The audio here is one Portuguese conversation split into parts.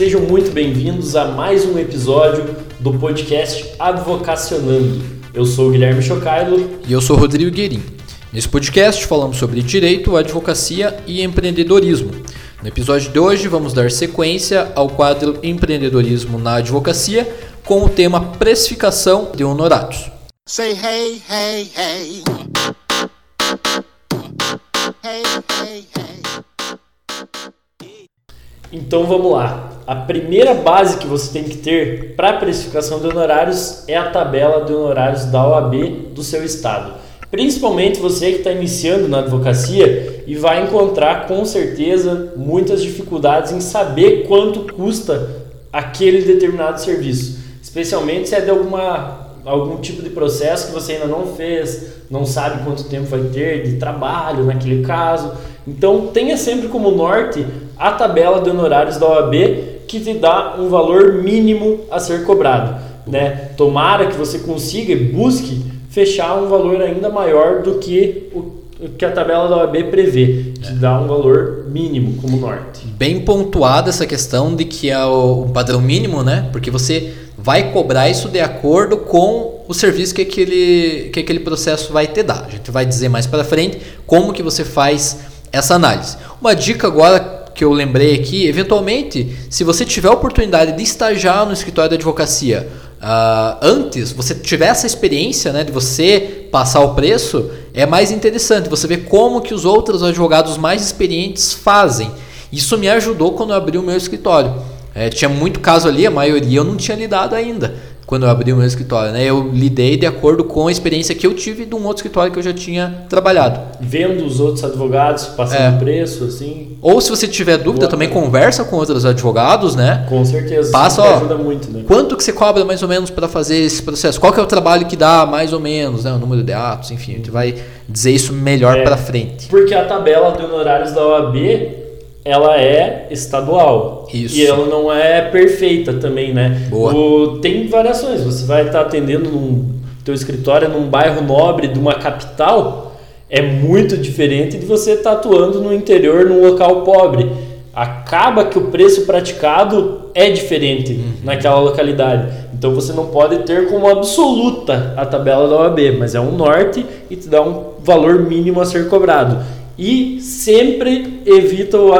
Sejam muito bem-vindos a mais um episódio do podcast Advocacionando. Eu sou o Guilherme Chocailo. E eu sou o Rodrigo Guerin. Nesse podcast falamos sobre direito, advocacia e empreendedorismo. No episódio de hoje vamos dar sequência ao quadro Empreendedorismo na Advocacia com o tema Precificação de Honorários. Say hey, hey. Hey, Então vamos lá. A primeira base que você tem que ter para a precificação de honorários é a tabela de honorários da OAB do seu estado. Principalmente você que está iniciando na advocacia e vai encontrar com certeza muitas dificuldades em saber quanto custa aquele determinado serviço, especialmente se é de alguma algum tipo de processo que você ainda não fez, não sabe quanto tempo vai ter de trabalho naquele caso. Então tenha sempre como norte a tabela de honorários da OAB que te dá um valor mínimo a ser cobrado. Né? Tomara que você consiga e busque fechar um valor ainda maior do que o que a tabela da OAB prevê, que dá um valor mínimo como norte. Bem pontuada essa questão de que é o padrão mínimo, né? Porque você vai cobrar isso de acordo com o serviço que aquele, que aquele processo vai te dar. A gente vai dizer mais para frente como que você faz essa análise. Uma dica agora que eu lembrei aqui, eventualmente, se você tiver a oportunidade de estagiar no escritório de advocacia uh, antes, você tiver essa experiência né, de você passar o preço, é mais interessante você ver como que os outros advogados mais experientes fazem. Isso me ajudou quando eu abri o meu escritório. É, tinha muito caso ali, a maioria eu não tinha lidado ainda quando eu abri o meu escritório. Né? Eu lidei de acordo com a experiência que eu tive de um outro escritório que eu já tinha trabalhado. Vendo os outros advogados passando é. preço, assim. Ou se você tiver dúvida, também conversa com outros advogados, né? Com certeza. Passa, ó, ajuda muito, né? Quanto que você cobra mais ou menos para fazer esse processo? Qual que é o trabalho que dá mais ou menos, né? O número de atos, enfim, a gente vai dizer isso melhor é, para frente. Porque a tabela de honorários da OAB ela é estadual. Isso. E ela não é perfeita também, né? Boa. O, tem variações. Você vai estar atendendo num teu escritório num bairro nobre de uma capital, é muito diferente de você estar atuando no interior num local pobre. Acaba que o preço praticado é diferente uhum. naquela localidade. Então você não pode ter como absoluta a tabela da OAB, mas é um norte e te dá um valor mínimo a ser cobrado e sempre evita o,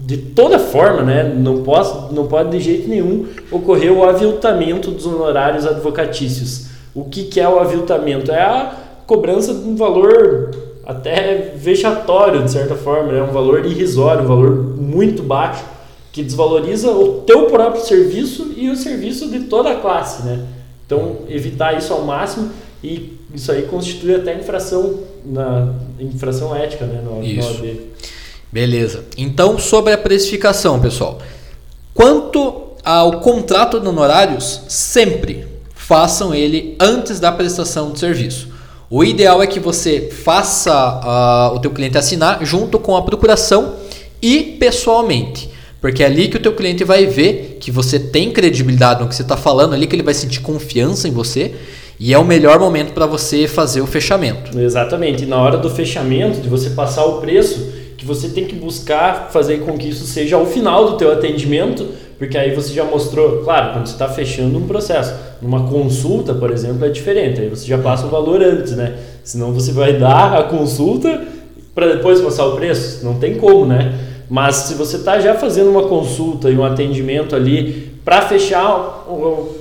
de toda forma, né, não, posso, não pode de jeito nenhum ocorrer o aviltamento dos honorários advocatícios. O que, que é o aviltamento? É a cobrança de um valor até vexatório, de certa forma, né? um valor irrisório, um valor muito baixo, que desvaloriza o teu próprio serviço e o serviço de toda a classe. Né? Então, evitar isso ao máximo e isso aí constitui até infração na infração ética, né, no, isso. no. Beleza. Então, sobre a precificação, pessoal. Quanto ao contrato de honorários, sempre façam ele antes da prestação de serviço. O ideal é que você faça uh, o teu cliente assinar junto com a procuração e pessoalmente. Porque é ali que o teu cliente vai ver que você tem credibilidade no que você está falando, ali que ele vai sentir confiança em você e é o melhor momento para você fazer o fechamento. Exatamente. E na hora do fechamento, de você passar o preço, que você tem que buscar fazer com que isso seja ao final do teu atendimento, porque aí você já mostrou, claro, quando você está fechando um processo, numa consulta, por exemplo, é diferente. Aí você já passa o valor antes, né? Senão você vai dar a consulta para depois passar o preço. Não tem como, né? Mas se você está já fazendo uma consulta e um atendimento ali para fechar,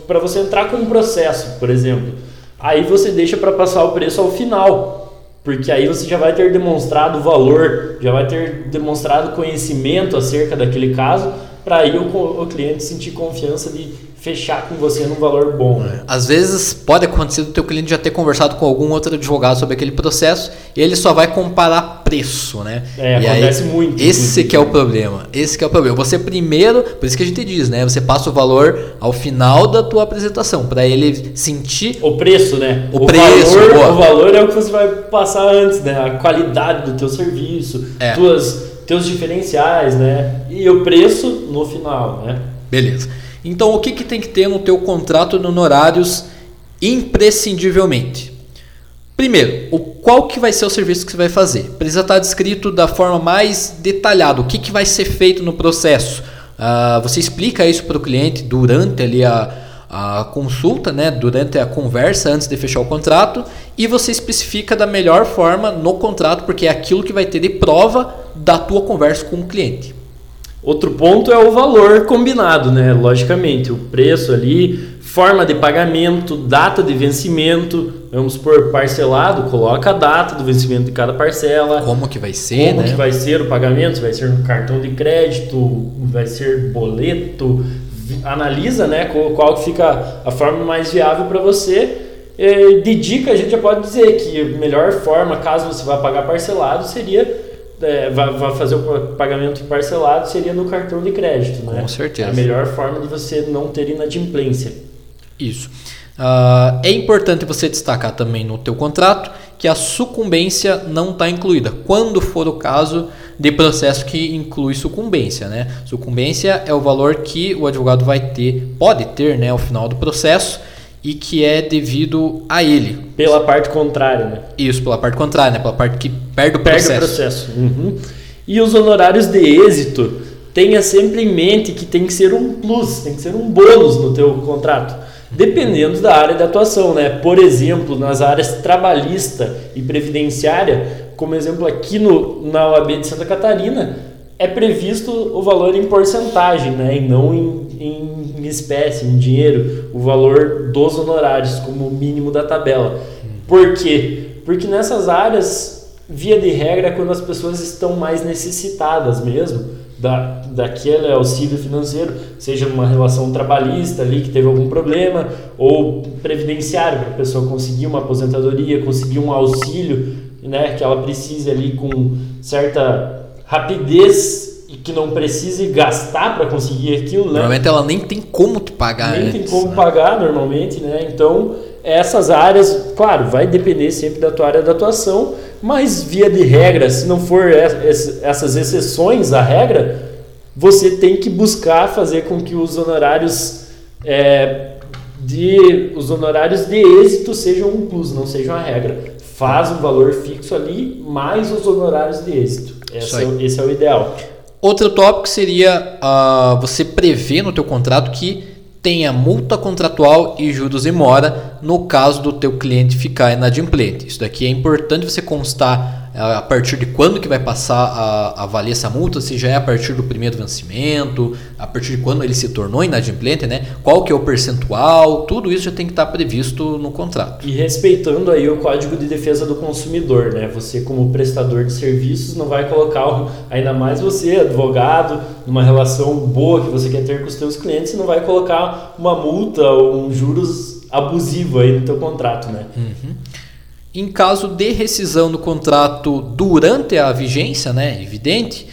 para você entrar com um processo, por exemplo, aí você deixa para passar o preço ao final, porque aí você já vai ter demonstrado valor, já vai ter demonstrado conhecimento acerca daquele caso, para aí o, o cliente sentir confiança de fechar com você num valor bom. Né? Às vezes pode acontecer do teu cliente já ter conversado com algum outro advogado sobre aquele processo e ele só vai comparar preço, né? É, e acontece aí, muito. Esse que é o problema. Esse que é o problema. Você primeiro, por isso que a gente diz, né? Você passa o valor ao final da tua apresentação para ele sentir o preço, né? O, o preço, valor, o valor é o que você vai passar antes, né? A qualidade do teu serviço, é. tuas teus diferenciais, né? E o preço no final, né? Beleza. Então, o que, que tem que ter no teu contrato de honorários imprescindivelmente? Primeiro, o, qual que vai ser o serviço que você vai fazer? Precisa estar descrito da forma mais detalhada. O que, que vai ser feito no processo? Uh, você explica isso para o cliente durante ali a, a consulta, né, durante a conversa antes de fechar o contrato e você especifica da melhor forma no contrato, porque é aquilo que vai ter de prova da tua conversa com o cliente. Outro ponto é o valor combinado, né? Logicamente, o preço ali, forma de pagamento, data de vencimento, vamos por parcelado, coloca a data do vencimento de cada parcela. Como que vai ser, Como né? que vai ser o pagamento, vai ser um cartão de crédito, vai ser boleto, analisa, né, qual fica a forma mais viável para você. De dica, a gente já pode dizer que a melhor forma, caso você vá pagar parcelado, seria é, vai, fazer o pagamento parcelado seria no cartão de crédito, né? Com certeza. É a melhor forma de você não ter inadimplência. Isso. Uh, é importante você destacar também no teu contrato que a sucumbência não está incluída, quando for o caso de processo que inclui sucumbência, né? Sucumbência é o valor que o advogado vai ter, pode ter, né, ao final do processo e que é devido a ele. Pela parte contrária, né? Isso, pela parte contrária, né? Pela parte que perde o processo. Perde o processo. Uhum. E os honorários de êxito, tenha sempre em mente que tem que ser um plus, tem que ser um bônus no teu contrato. Dependendo da área de atuação, né? Por exemplo, nas áreas trabalhista e previdenciária, como exemplo aqui no, na OAB de Santa Catarina, é previsto o valor em porcentagem, né? E não em, em em espécie, em dinheiro, o valor dos honorários como mínimo da tabela. Por quê? Porque nessas áreas, via de regra, é quando as pessoas estão mais necessitadas mesmo da, daquele auxílio financeiro, seja numa relação trabalhista ali que teve algum problema, ou previdenciário, para a pessoa conseguir uma aposentadoria, conseguir um auxílio né, que ela precise ali com certa rapidez que não precise gastar para conseguir aquilo, né? Normalmente ela nem tem como te pagar Nem antes, tem como né? pagar normalmente, né? Então, essas áreas, claro, vai depender sempre da tua área de atuação, mas via de regra, se não for essas exceções à regra, você tem que buscar fazer com que os honorários é, de os honorários de êxito sejam um plus, não sejam a regra. Faz um valor fixo ali, mais os honorários de êxito. Esse, é, esse é o ideal. Outro tópico seria uh, você prever no teu contrato que tenha multa contratual e juros e mora no caso do teu cliente ficar inadimplente. Isso daqui é importante você constar a partir de quando que vai passar a, a valer essa multa, se já é a partir do primeiro vencimento, a partir de quando ele se tornou inadimplente, né? Qual que é o percentual, tudo isso já tem que estar previsto no contrato. E respeitando aí o Código de Defesa do Consumidor, né? Você como prestador de serviços não vai colocar, ainda mais você, advogado, numa relação boa que você quer ter com os seus clientes, você não vai colocar uma multa ou um juros abusivo aí no teu contrato, né? Uhum. Em caso de rescisão do contrato durante a vigência, né, evidente,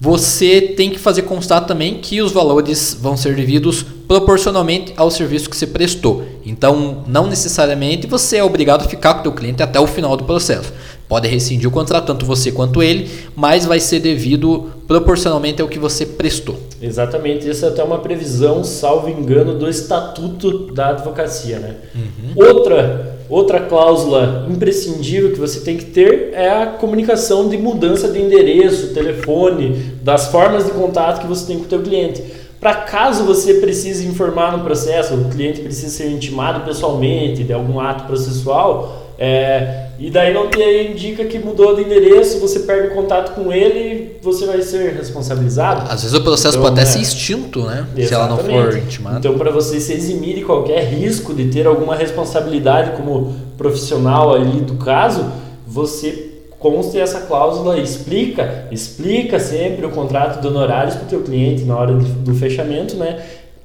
você tem que fazer constar também que os valores vão ser devidos proporcionalmente ao serviço que você prestou. Então, não necessariamente você é obrigado a ficar com o teu cliente até o final do processo. Pode rescindir o contrato, tanto você quanto ele, mas vai ser devido proporcionalmente ao que você prestou. Exatamente, isso é até uma previsão, salvo engano, do Estatuto da Advocacia. Né? Uhum. Outra, outra cláusula imprescindível que você tem que ter é a comunicação de mudança de endereço, telefone, das formas de contato que você tem com o teu cliente. Para caso você precise informar no processo, o cliente precisa ser intimado pessoalmente de algum ato processual, é, e daí não te indica que mudou de endereço, você perde o contato com ele você vai ser responsabilizado. Às vezes o processo então, pode até é, ser extinto, né? Exatamente. Se ela não for intimada. Então, para você se eximir de qualquer risco de ter alguma responsabilidade como profissional ali do caso, você conste essa cláusula, explica, explica sempre o contrato de honorários para o teu cliente na hora do fechamento, né?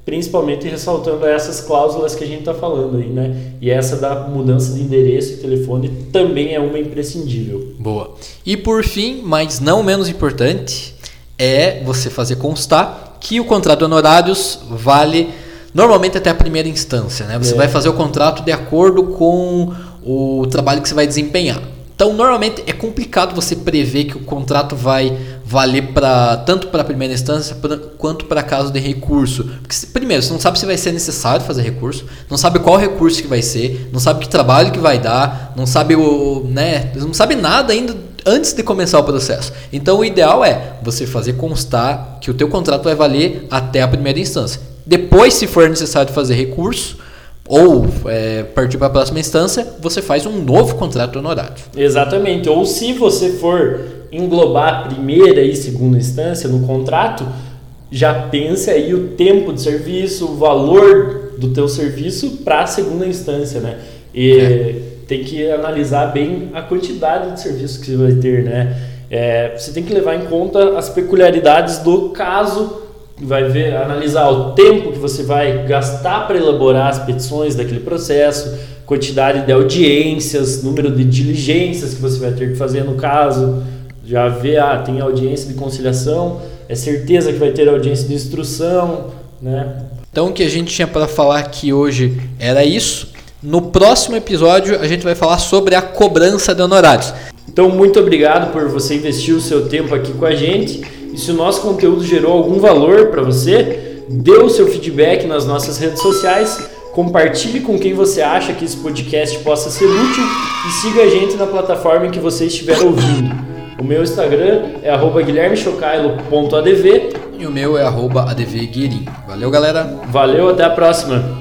Principalmente ressaltando essas cláusulas que a gente está falando aí, né? E essa da mudança de endereço e telefone também é uma imprescindível. Boa. E por fim, mas não menos importante, é você fazer constar que o contrato de honorários vale normalmente até a primeira instância, né? Você é. vai fazer o contrato de acordo com o trabalho que você vai desempenhar. Então, normalmente é complicado você prever que o contrato vai valer para tanto para a primeira instância pra, quanto para caso de recurso. Porque, primeiro, você não sabe se vai ser necessário fazer recurso, não sabe qual recurso que vai ser, não sabe que trabalho que vai dar, não sabe o, né, não sabe nada ainda antes de começar o processo. Então o ideal é você fazer constar que o teu contrato vai valer até a primeira instância. Depois, se for necessário fazer recurso ou é, partir para a próxima instância, você faz um novo contrato honorário. Exatamente. Ou se você for englobar a primeira e segunda instância no contrato, já pense aí o tempo de serviço, o valor do teu serviço para a segunda instância, né? E é. tem que analisar bem a quantidade de serviço que você vai ter, né? É, você tem que levar em conta as peculiaridades do caso, vai ver, analisar o tempo que você vai gastar para elaborar as petições daquele processo, quantidade de audiências, número de diligências que você vai ter que fazer no caso, já vê, ah, tem audiência de conciliação, é certeza que vai ter audiência de instrução, né? Então o que a gente tinha para falar aqui hoje era isso. No próximo episódio a gente vai falar sobre a cobrança de honorários. Então muito obrigado por você investir o seu tempo aqui com a gente. E se o nosso conteúdo gerou algum valor para você, dê o seu feedback nas nossas redes sociais, compartilhe com quem você acha que esse podcast possa ser útil e siga a gente na plataforma em que você estiver ouvindo. O meu Instagram é guilhermechocailo.adv e o meu é advguirim. Valeu, galera. Valeu, até a próxima.